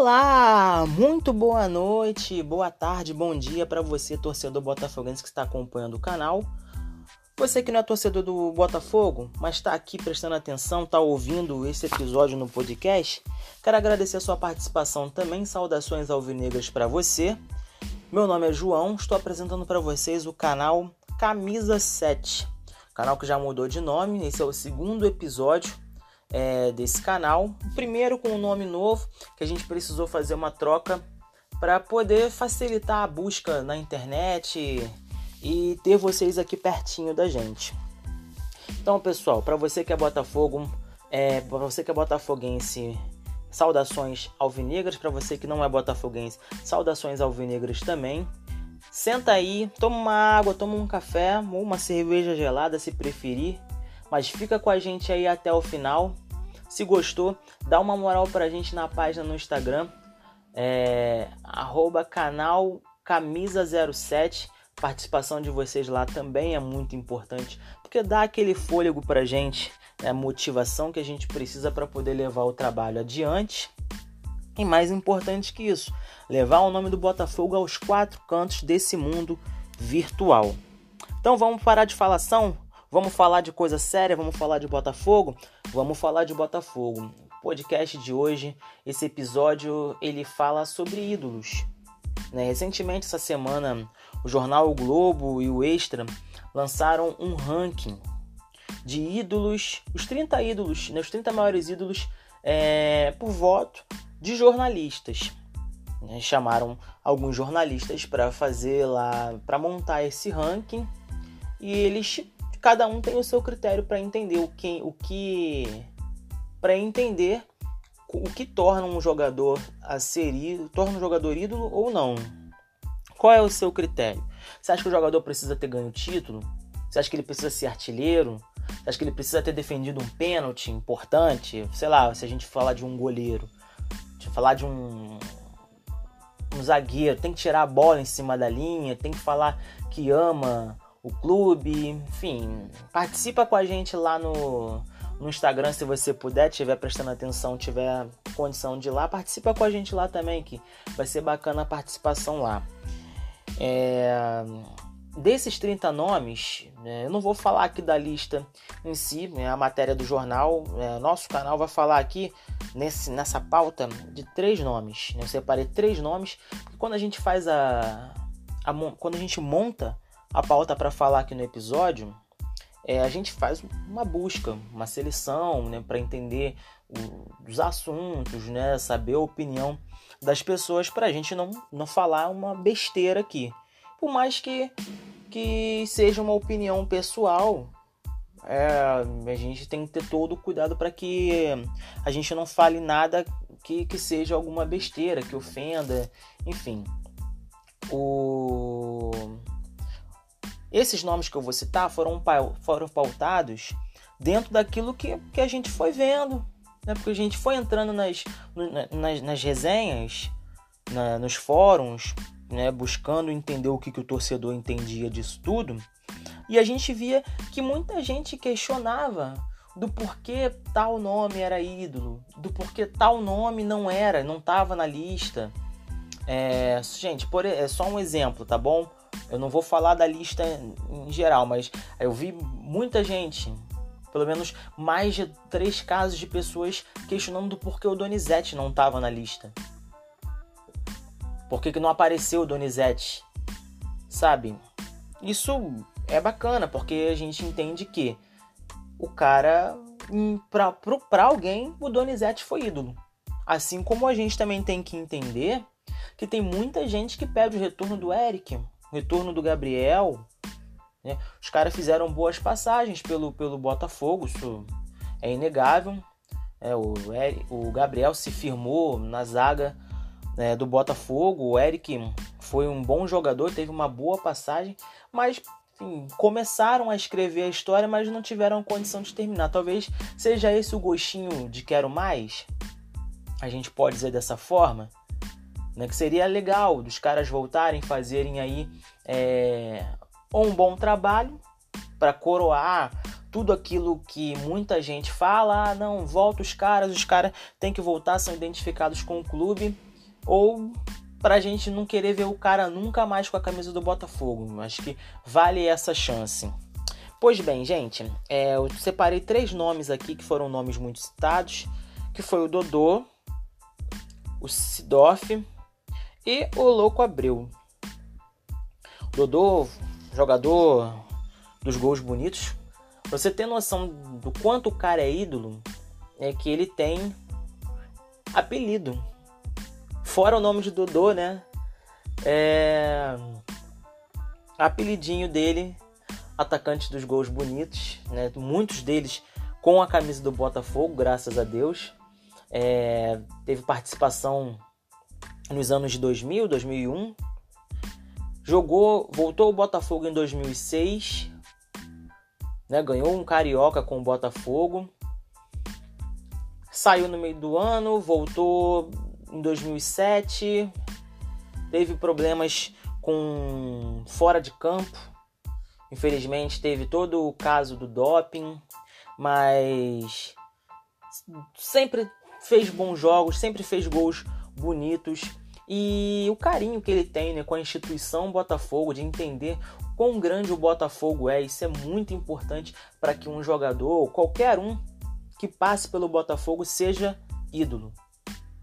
Olá, muito boa noite, boa tarde, bom dia para você, torcedor botafoguense que está acompanhando o canal. Você que não é torcedor do Botafogo, mas está aqui prestando atenção, está ouvindo esse episódio no podcast, quero agradecer a sua participação também. Saudações alvinegras para você. Meu nome é João, estou apresentando para vocês o canal Camisa 7, canal que já mudou de nome. Esse é o segundo episódio é, desse canal. Primeiro com um nome novo, que a gente precisou fazer uma troca para poder facilitar a busca na internet e ter vocês aqui pertinho da gente. Então, pessoal, para você que é Botafogo, é, para você que é botafoguense, saudações alvinegras. Para você que não é botafoguense, saudações alvinegras também. Senta aí, toma uma água, toma um café ou uma cerveja gelada se preferir mas fica com a gente aí até o final. Se gostou, dá uma moral pra gente na página no Instagram, é, arroba canal camisa07. Participação de vocês lá também é muito importante, porque dá aquele fôlego pra gente, é a motivação que a gente precisa para poder levar o trabalho adiante. E mais importante que isso, levar o nome do Botafogo aos quatro cantos desse mundo virtual. Então vamos parar de falação Vamos falar de coisa séria, vamos falar de Botafogo? Vamos falar de Botafogo. Podcast de hoje, esse episódio, ele fala sobre ídolos. Né? Recentemente, essa semana, o jornal o Globo e o Extra lançaram um ranking de ídolos, os 30 ídolos, né? os 30 maiores ídolos é, por voto de jornalistas. Né? Chamaram alguns jornalistas para fazer lá, para montar esse ranking e eles cada um tem o seu critério para entender o que, o que para entender o que torna um jogador a ser ídolo, torna um jogador ídolo ou não. Qual é o seu critério? Você acha que o jogador precisa ter ganho título? Você acha que ele precisa ser artilheiro? Você acha que ele precisa ter defendido um pênalti importante? Sei lá, se a gente falar de um goleiro, falar de um, um zagueiro, tem que tirar a bola em cima da linha, tem que falar que ama o clube, enfim, participa com a gente lá no, no Instagram se você puder, tiver prestando atenção, tiver condição de ir lá, participa com a gente lá também, que vai ser bacana a participação lá. É, desses 30 nomes, né, eu não vou falar aqui da lista em si, né, a matéria do jornal, é, nosso canal vai falar aqui nesse, nessa pauta de três nomes. Né, eu separei três nomes, quando a gente faz a, a quando a gente monta a pauta para falar aqui no episódio, é, a gente faz uma busca, uma seleção, né, para entender o, os assuntos, né, saber a opinião das pessoas, para a gente não, não falar uma besteira aqui. Por mais que, que seja uma opinião pessoal, é, a gente tem que ter todo o cuidado para que a gente não fale nada que, que seja alguma besteira, que ofenda, enfim. O esses nomes que eu vou citar foram, foram pautados dentro daquilo que, que a gente foi vendo, né? porque a gente foi entrando nas, nas, nas resenhas, na, nos fóruns, né? buscando entender o que, que o torcedor entendia disso tudo, e a gente via que muita gente questionava do porquê tal nome era ídolo, do porquê tal nome não era, não estava na lista. É, gente, por, é só um exemplo, tá bom? Eu não vou falar da lista em geral, mas eu vi muita gente, pelo menos mais de três casos de pessoas questionando do porquê o Donizete não estava na lista. Por que, que não apareceu o Donizete? Sabe? Isso é bacana, porque a gente entende que o cara, hum, pra, pra alguém, o Donizete foi ídolo. Assim como a gente também tem que entender que tem muita gente que pede o retorno do Eric, retorno do Gabriel. Né? Os caras fizeram boas passagens pelo, pelo Botafogo, isso é inegável. É, o, o Gabriel se firmou na zaga né, do Botafogo. O Eric foi um bom jogador, teve uma boa passagem, mas enfim, começaram a escrever a história, mas não tiveram condição de terminar. Talvez seja esse o gostinho de quero mais. A gente pode dizer dessa forma né? Que seria legal dos caras voltarem, fazerem aí é, um bom trabalho para coroar tudo aquilo que muita gente fala, ah, não, volta os caras, os caras têm que voltar, são identificados com o clube. ou pra gente não querer ver o cara nunca mais com a camisa do Botafogo. Acho que vale essa chance. Pois bem, gente, é, eu separei três nomes aqui que foram nomes muito citados, que foi o Dodô, o Sidoff e o Louco Abreu. Dodô, jogador dos gols bonitos. Pra você ter noção do quanto o cara é ídolo, é que ele tem apelido. Fora o nome de Dodô, né? É... Apelidinho dele, atacante dos gols bonitos, né? Muitos deles com a camisa do Botafogo, graças a Deus. É... Teve participação nos anos de 2000, 2001. Jogou, voltou ao Botafogo em 2006, né? Ganhou um carioca com o Botafogo saiu no meio do ano, voltou em 2007, teve problemas com fora de campo. Infelizmente teve todo o caso do doping, mas sempre fez bons jogos, sempre fez gols bonitos e o carinho que ele tem né, com a instituição Botafogo de entender quão grande o Botafogo é, isso é muito importante para que um jogador, qualquer um que passe pelo Botafogo seja ídolo.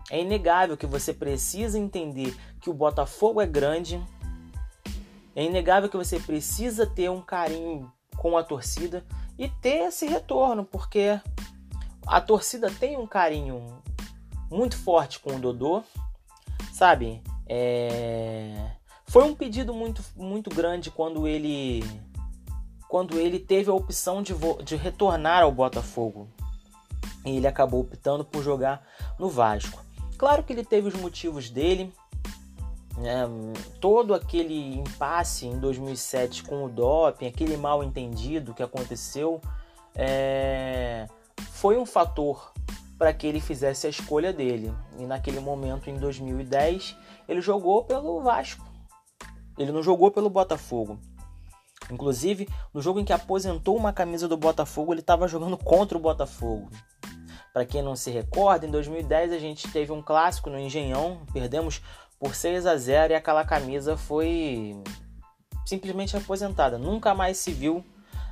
É inegável que você precisa entender que o Botafogo é grande. É inegável que você precisa ter um carinho com a torcida e ter esse retorno, porque a torcida tem um carinho muito forte com o Dodô, sabe? É... Foi um pedido muito, muito grande quando ele quando ele teve a opção de, de retornar ao Botafogo e ele acabou optando por jogar no Vasco. Claro que ele teve os motivos dele, né? todo aquele impasse em 2007 com o doping, aquele mal entendido que aconteceu, é... foi um fator para que ele fizesse a escolha dele. E naquele momento, em 2010, ele jogou pelo Vasco. Ele não jogou pelo Botafogo. Inclusive, no jogo em que aposentou uma camisa do Botafogo, ele estava jogando contra o Botafogo. Para quem não se recorda, em 2010 a gente teve um clássico no Engenhão, perdemos por 6 a 0 e aquela camisa foi simplesmente aposentada. Nunca mais se viu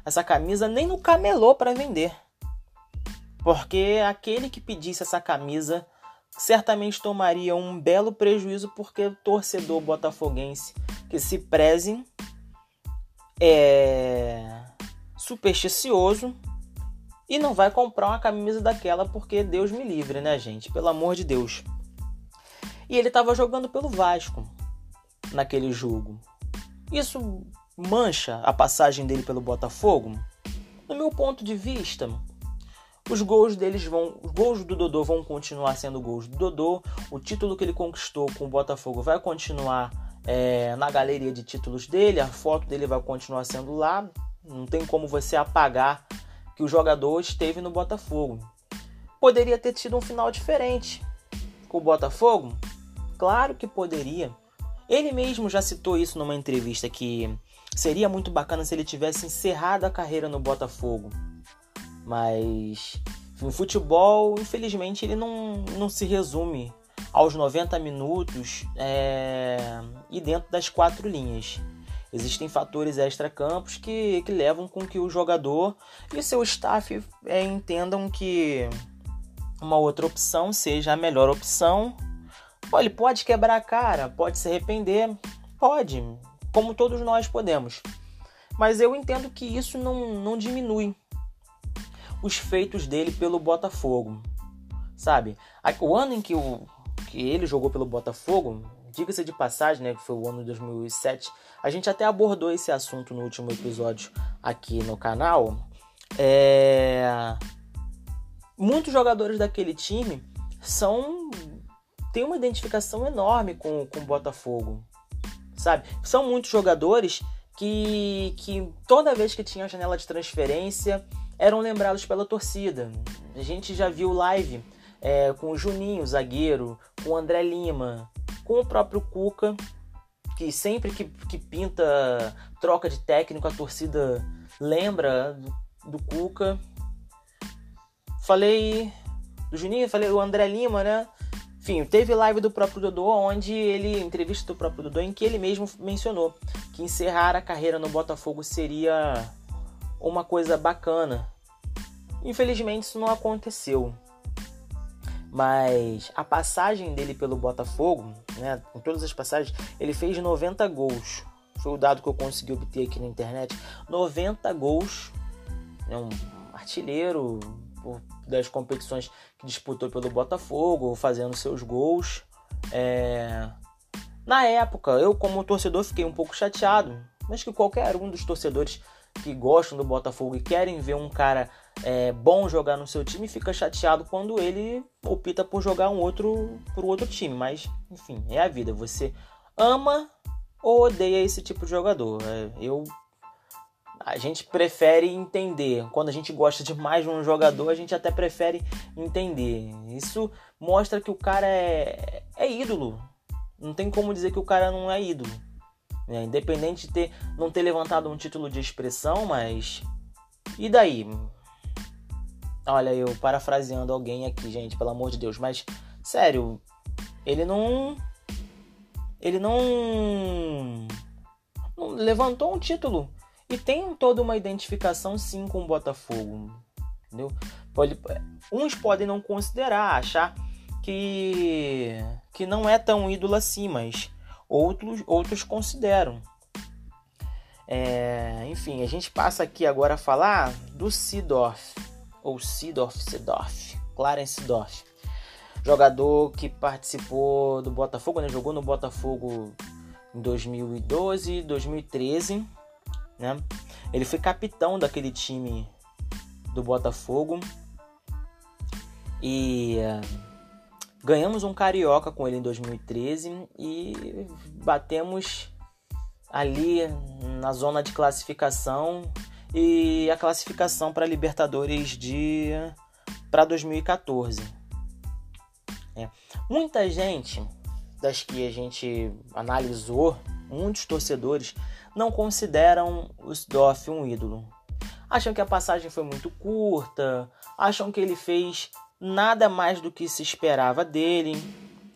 essa camisa nem no camelô para vender. Porque aquele que pedisse essa camisa certamente tomaria um belo prejuízo porque o torcedor botafoguense que se preze é supersticioso e não vai comprar uma camisa daquela porque Deus me livre, né, gente? Pelo amor de Deus. E ele estava jogando pelo Vasco naquele jogo. Isso mancha a passagem dele pelo Botafogo? No meu ponto de vista, os gols deles vão, os gols do Dodô vão continuar sendo gols do Dodô. O título que ele conquistou com o Botafogo vai continuar é, na galeria de títulos dele. A foto dele vai continuar sendo lá. Não tem como você apagar que o jogador esteve no Botafogo. Poderia ter tido um final diferente com o Botafogo? Claro que poderia. Ele mesmo já citou isso numa entrevista que seria muito bacana se ele tivesse encerrado a carreira no Botafogo. Mas no futebol, infelizmente, ele não, não se resume aos 90 minutos é, e dentro das quatro linhas. Existem fatores extra-campos que, que levam com que o jogador e seu staff é, entendam que uma outra opção seja a melhor opção. Pô, ele pode quebrar a cara, pode se arrepender, pode, como todos nós podemos. Mas eu entendo que isso não, não diminui os feitos dele pelo Botafogo, sabe? O ano em que, o, que ele jogou pelo Botafogo, diga-se de passagem, né, que foi o ano de 2007, a gente até abordou esse assunto no último episódio aqui no canal. É... Muitos jogadores daquele time são têm uma identificação enorme com, com o Botafogo, sabe? São muitos jogadores que, que toda vez que tinha janela de transferência eram lembrados pela torcida. A gente já viu live é, com o Juninho, zagueiro, com o André Lima, com o próprio Cuca, que sempre que, que pinta troca de técnico, a torcida lembra do, do Cuca. Falei do Juninho, falei do André Lima, né? Enfim, teve live do próprio Dodô, onde ele, entrevista do próprio Dodô, em que ele mesmo mencionou que encerrar a carreira no Botafogo seria uma coisa bacana. Infelizmente isso não aconteceu. Mas a passagem dele pelo Botafogo, né, em todas as passagens, ele fez 90 gols. Foi o dado que eu consegui obter aqui na internet. 90 gols. É um artilheiro das competições que disputou pelo Botafogo, fazendo seus gols. É... Na época, eu como torcedor fiquei um pouco chateado, mas que qualquer um dos torcedores que gostam do Botafogo e querem ver um cara é, bom jogar no seu time fica chateado quando ele opta por jogar um outro por outro time. Mas enfim, é a vida. Você ama ou odeia esse tipo de jogador. É, eu a gente prefere entender. Quando a gente gosta de mais de um jogador, a gente até prefere entender. Isso mostra que o cara é, é ídolo. Não tem como dizer que o cara não é ídolo. É, independente de ter, não ter levantado um título de expressão, mas. E daí? Olha, eu parafraseando alguém aqui, gente, pelo amor de Deus, mas sério, ele não. Ele não. não levantou um título e tem toda uma identificação sim com o Botafogo. Entendeu? Pode, uns podem não considerar, achar que, que não é tão ídolo assim, mas outros, outros consideram. É, enfim, a gente passa aqui agora a falar do Sidorf, ou Sidorf, Sidorf, Clarence Sidorf. Jogador que participou do Botafogo, né? jogou no Botafogo em 2012, 2013 né? Ele foi capitão daquele time do Botafogo e uh, ganhamos um carioca com ele em 2013 e batemos ali na zona de classificação e a classificação para Libertadores de para 2014. É. Muita gente das que a gente analisou, muitos torcedores não consideram o Sdoff um ídolo. Acham que a passagem foi muito curta, acham que ele fez nada mais do que se esperava dele,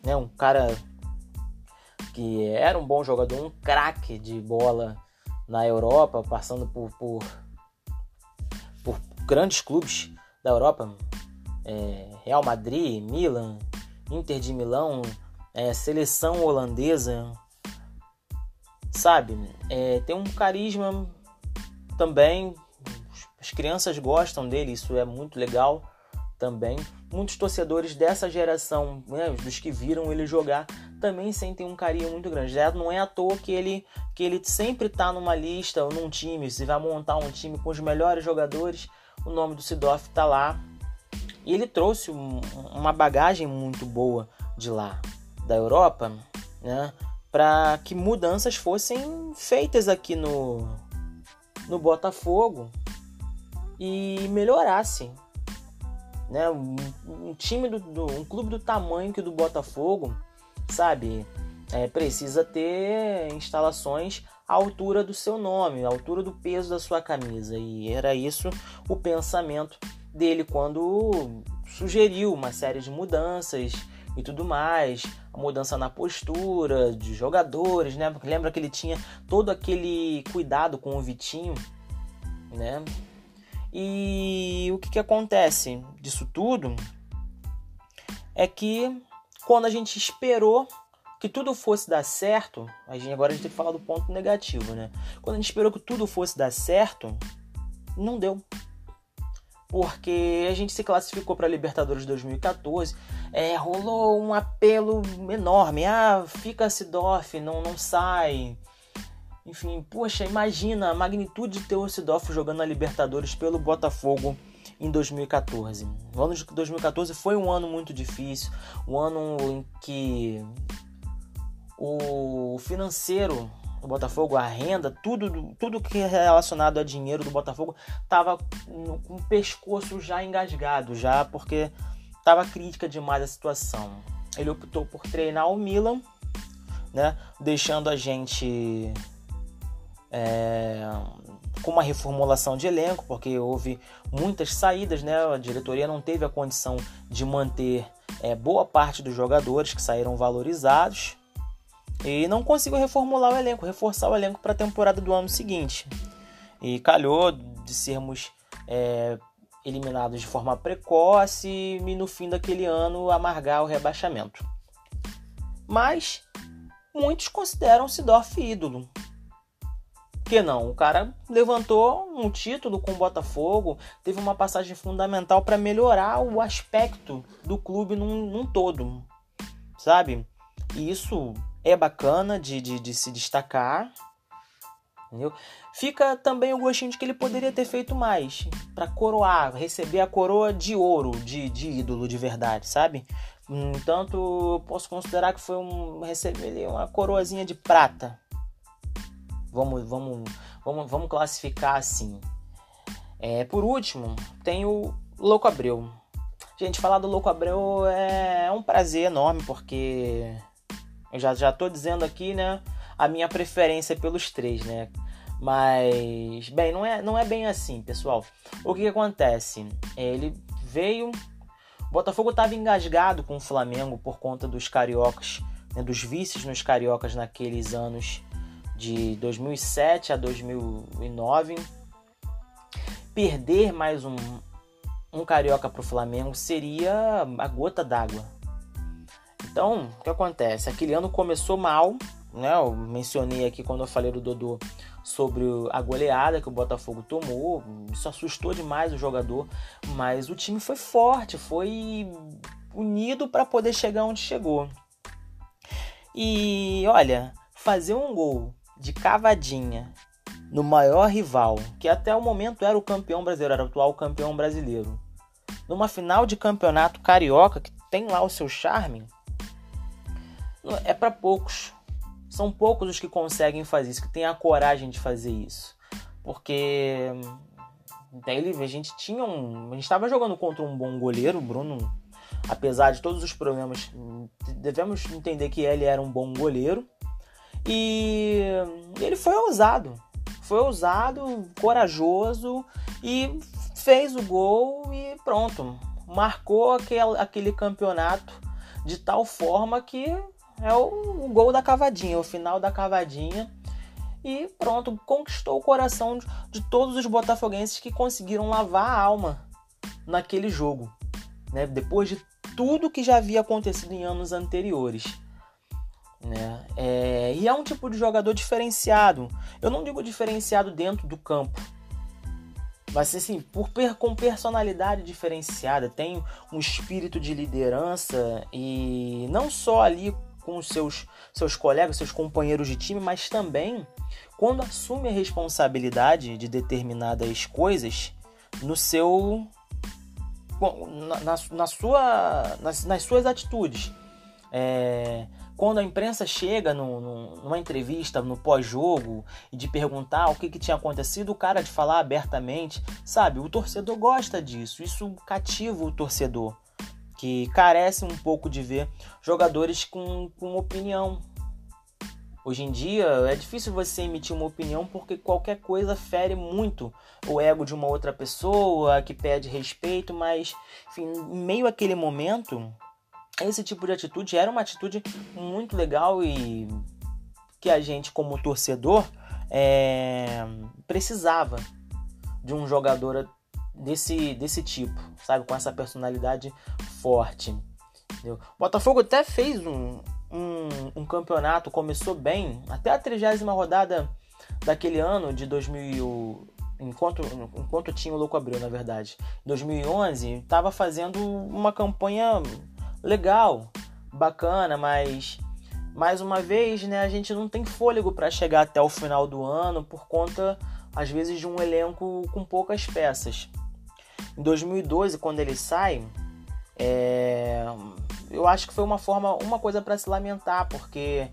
né? Um cara que era um bom jogador, um craque de bola na Europa, passando por, por grandes clubes da Europa, é, Real Madrid, Milan, Inter de Milão, é, seleção holandesa, sabe? É, tem um carisma também. As crianças gostam dele, isso é muito legal também. Muitos torcedores dessa geração, né, dos que viram ele jogar, também sentem um carinho muito grande. Já não é à toa que ele, que ele sempre está numa lista ou num time. Se vai montar um time com os melhores jogadores, o nome do Sidoff está lá. E ele trouxe um, uma bagagem muito boa de lá, da Europa, né? para que mudanças fossem feitas aqui no, no Botafogo e melhorassem. Né? Um, um time do, do, um clube do tamanho que do Botafogo, sabe, é, precisa ter instalações à altura do seu nome, à altura do peso da sua camisa. E era isso o pensamento dele quando sugeriu uma série de mudanças e tudo mais, a mudança na postura de jogadores, né? Porque lembra que ele tinha todo aquele cuidado com o Vitinho, né? E o que, que acontece disso tudo é que quando a gente esperou que tudo fosse dar certo, a gente, agora a gente tem que falar do ponto negativo, né? Quando a gente esperou que tudo fosse dar certo, não deu porque a gente se classificou para a Libertadores 2014, é, rolou um apelo enorme, ah, fica Sidoff, não, não sai. Enfim, poxa, imagina a magnitude de ter o Sidoff jogando na Libertadores pelo Botafogo em 2014. O ano de 2014 foi um ano muito difícil, um ano em que o financeiro do Botafogo, a renda, tudo, tudo que é relacionado a dinheiro do Botafogo estava com o pescoço já engasgado, já porque estava crítica demais a situação. Ele optou por treinar o Milan, né, deixando a gente é, com uma reformulação de elenco, porque houve muitas saídas, né? A diretoria não teve a condição de manter é, boa parte dos jogadores que saíram valorizados e não conseguiu reformular o elenco, reforçar o elenco para a temporada do ano seguinte. E calhou de sermos é, eliminados de forma precoce e no fim daquele ano amargar o rebaixamento. Mas muitos consideram Sidorf ídolo. Que não? O cara levantou um título com o Botafogo, teve uma passagem fundamental para melhorar o aspecto do clube num, num todo, sabe? E isso é bacana de, de, de se destacar. Entendeu? Fica também o gostinho de que ele poderia ter feito mais para coroar, receber a coroa de ouro de, de ídolo de verdade, sabe? Entanto, posso considerar que foi um receber uma coroazinha de prata. Vamos, vamos, vamos, vamos classificar assim. É, por último, tem o Louco Abreu. Gente, falar do Louco Abreu é um prazer enorme porque eu já já tô dizendo aqui, né, a minha preferência pelos três, né? Mas, bem, não é, não é bem assim, pessoal. O que, que acontece? Ele veio. O Botafogo estava engasgado com o Flamengo por conta dos cariocas, né, dos vices nos cariocas naqueles anos de 2007 a 2009. Perder mais um, um carioca para o Flamengo seria a gota d'água então, o que acontece? Aquele ano começou mal, né? Eu mencionei aqui quando eu falei do Dodô sobre a goleada que o Botafogo tomou. Isso assustou demais o jogador, mas o time foi forte, foi unido para poder chegar onde chegou. E olha, fazer um gol de cavadinha no maior rival, que até o momento era o campeão brasileiro, era o atual campeão brasileiro, numa final de campeonato carioca que tem lá o seu charme, é para poucos. São poucos os que conseguem fazer isso, que têm a coragem de fazer isso. Porque daí a gente tinha um, a gente estava jogando contra um bom goleiro, Bruno, apesar de todos os problemas, devemos entender que ele era um bom goleiro. E ele foi ousado. Foi ousado, corajoso e fez o gol e pronto. Marcou aquele, aquele campeonato de tal forma que é o, o gol da cavadinha, o final da cavadinha. E pronto, conquistou o coração de, de todos os botafoguenses que conseguiram lavar a alma naquele jogo. Né? Depois de tudo que já havia acontecido em anos anteriores. Né? É, e é um tipo de jogador diferenciado. Eu não digo diferenciado dentro do campo, mas assim, por, com personalidade diferenciada, tem um espírito de liderança e não só ali com os seus, seus colegas, seus companheiros de time, mas também quando assume a responsabilidade de determinadas coisas no seu. Na, na, na sua, nas, nas, suas atitudes. É, quando a imprensa chega no, no, numa entrevista, no pós-jogo, e de perguntar o que, que tinha acontecido, o cara de falar abertamente, sabe? O torcedor gosta disso, isso cativa o torcedor que carece um pouco de ver jogadores com, com opinião. Hoje em dia é difícil você emitir uma opinião porque qualquer coisa fere muito o ego de uma outra pessoa que pede respeito, mas enfim, meio àquele momento, esse tipo de atitude era uma atitude muito legal e que a gente, como torcedor, é, precisava de um jogador desse, desse tipo, sabe? Com essa personalidade forte. Entendeu? O Botafogo até fez um, um, um, campeonato, começou bem, até a trigésima rodada daquele ano de 2000, enquanto, enquanto tinha o Louco Abreu, na verdade. Em 2011, estava fazendo uma campanha legal, bacana, mas mais uma vez, né, a gente não tem fôlego para chegar até o final do ano por conta às vezes de um elenco com poucas peças. Em 2012, quando ele sai, é... eu acho que foi uma forma, uma coisa para se lamentar, porque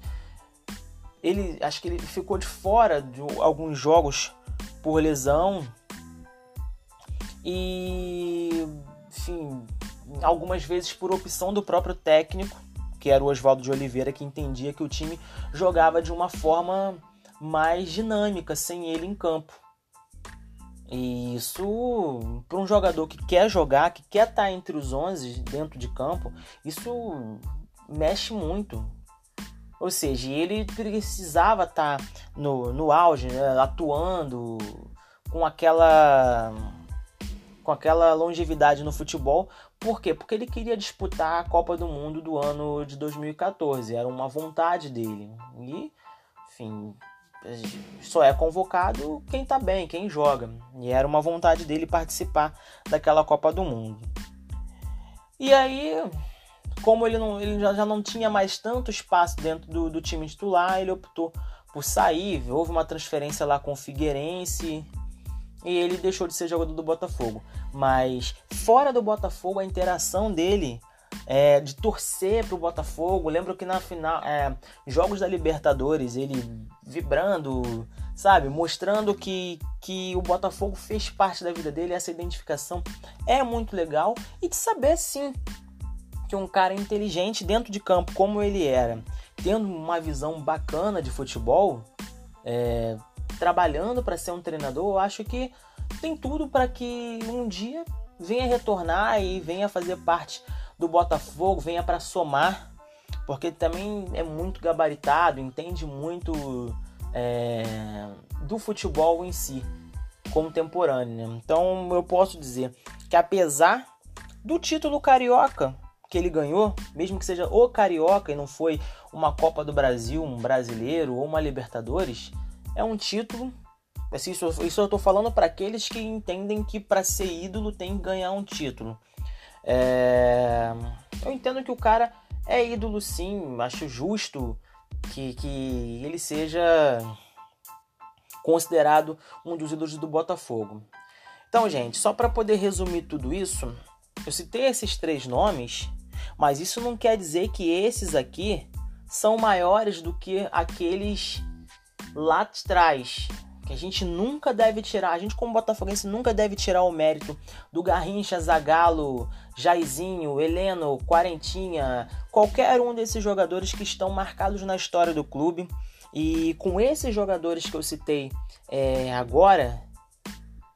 ele, acho que ele ficou de fora de alguns jogos por lesão e, enfim, algumas vezes por opção do próprio técnico, que era o Oswaldo de Oliveira, que entendia que o time jogava de uma forma mais dinâmica sem ele em campo. E isso, para um jogador que quer jogar, que quer estar tá entre os 11 dentro de campo, isso mexe muito. Ou seja, ele precisava estar tá no, no auge, né, atuando com aquela com aquela longevidade no futebol. Por quê? Porque ele queria disputar a Copa do Mundo do ano de 2014. Era uma vontade dele. E, enfim, só é convocado quem tá bem, quem joga. E era uma vontade dele participar daquela Copa do Mundo. E aí, como ele, não, ele já, já não tinha mais tanto espaço dentro do, do time titular, ele optou por sair. Houve uma transferência lá com o Figueirense e ele deixou de ser jogador do Botafogo. Mas fora do Botafogo, a interação dele é, de torcer pro Botafogo. Lembro que na final, é, jogos da Libertadores, ele vibrando, sabe, mostrando que, que o Botafogo fez parte da vida dele. Essa identificação é muito legal e de saber sim que um cara inteligente dentro de campo, como ele era, tendo uma visão bacana de futebol, é, trabalhando para ser um treinador, eu acho que tem tudo para que um dia venha retornar e venha fazer parte do Botafogo, venha para somar, porque também é muito gabaritado, entende muito é, do futebol em si, contemporâneo. Né? Então eu posso dizer que apesar do título carioca que ele ganhou, mesmo que seja o carioca e não foi uma Copa do Brasil, um brasileiro ou uma Libertadores, é um título. Assim, isso, isso eu estou falando para aqueles que entendem que para ser ídolo tem que ganhar um título. É... Eu entendo que o cara é ídolo sim, acho justo que, que ele seja considerado um dos ídolos do Botafogo. Então, gente, só para poder resumir tudo isso, eu citei esses três nomes, mas isso não quer dizer que esses aqui são maiores do que aqueles lá atrás, que a gente nunca deve tirar, a gente como botafoguense nunca deve tirar o mérito do Garrincha, Zagalo, Jairzinho, Heleno, Quarentinha, qualquer um desses jogadores que estão marcados na história do clube. E com esses jogadores que eu citei é, agora,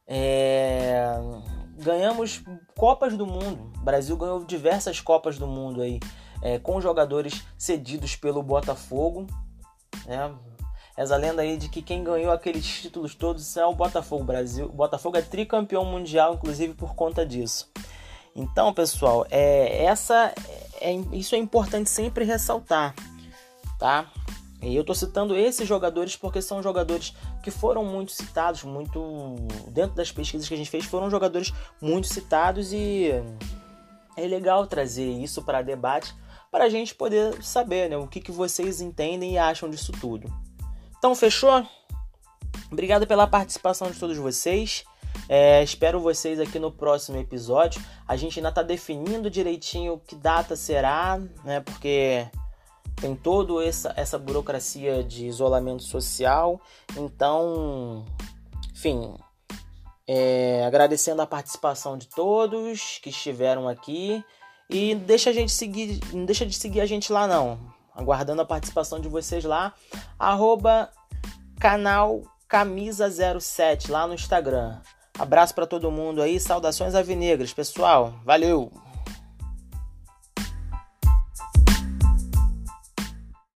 é, ganhamos Copas do Mundo. O Brasil ganhou diversas Copas do Mundo aí, é, com jogadores cedidos pelo Botafogo. Né? Essa lenda aí de que quem ganhou aqueles títulos todos é o Botafogo Brasil. O Botafogo é tricampeão mundial, inclusive por conta disso. Então, pessoal, é, essa, é, isso é importante sempre ressaltar, tá? E eu tô citando esses jogadores porque são jogadores que foram muito citados, muito dentro das pesquisas que a gente fez, foram jogadores muito citados e é legal trazer isso para debate para a gente poder saber né, o que, que vocês entendem e acham disso tudo. Então, fechou? Obrigado pela participação de todos vocês. É, espero vocês aqui no próximo episódio. A gente ainda está definindo direitinho que data será, né? Porque tem toda essa, essa burocracia de isolamento social. Então, enfim, é, agradecendo a participação de todos que estiveram aqui. E deixa a gente seguir, não deixa de seguir a gente lá não aguardando a participação de vocês lá. Arroba canal Camisa07 lá no Instagram. Abraço para todo mundo aí, saudações avinegras, pessoal. Valeu!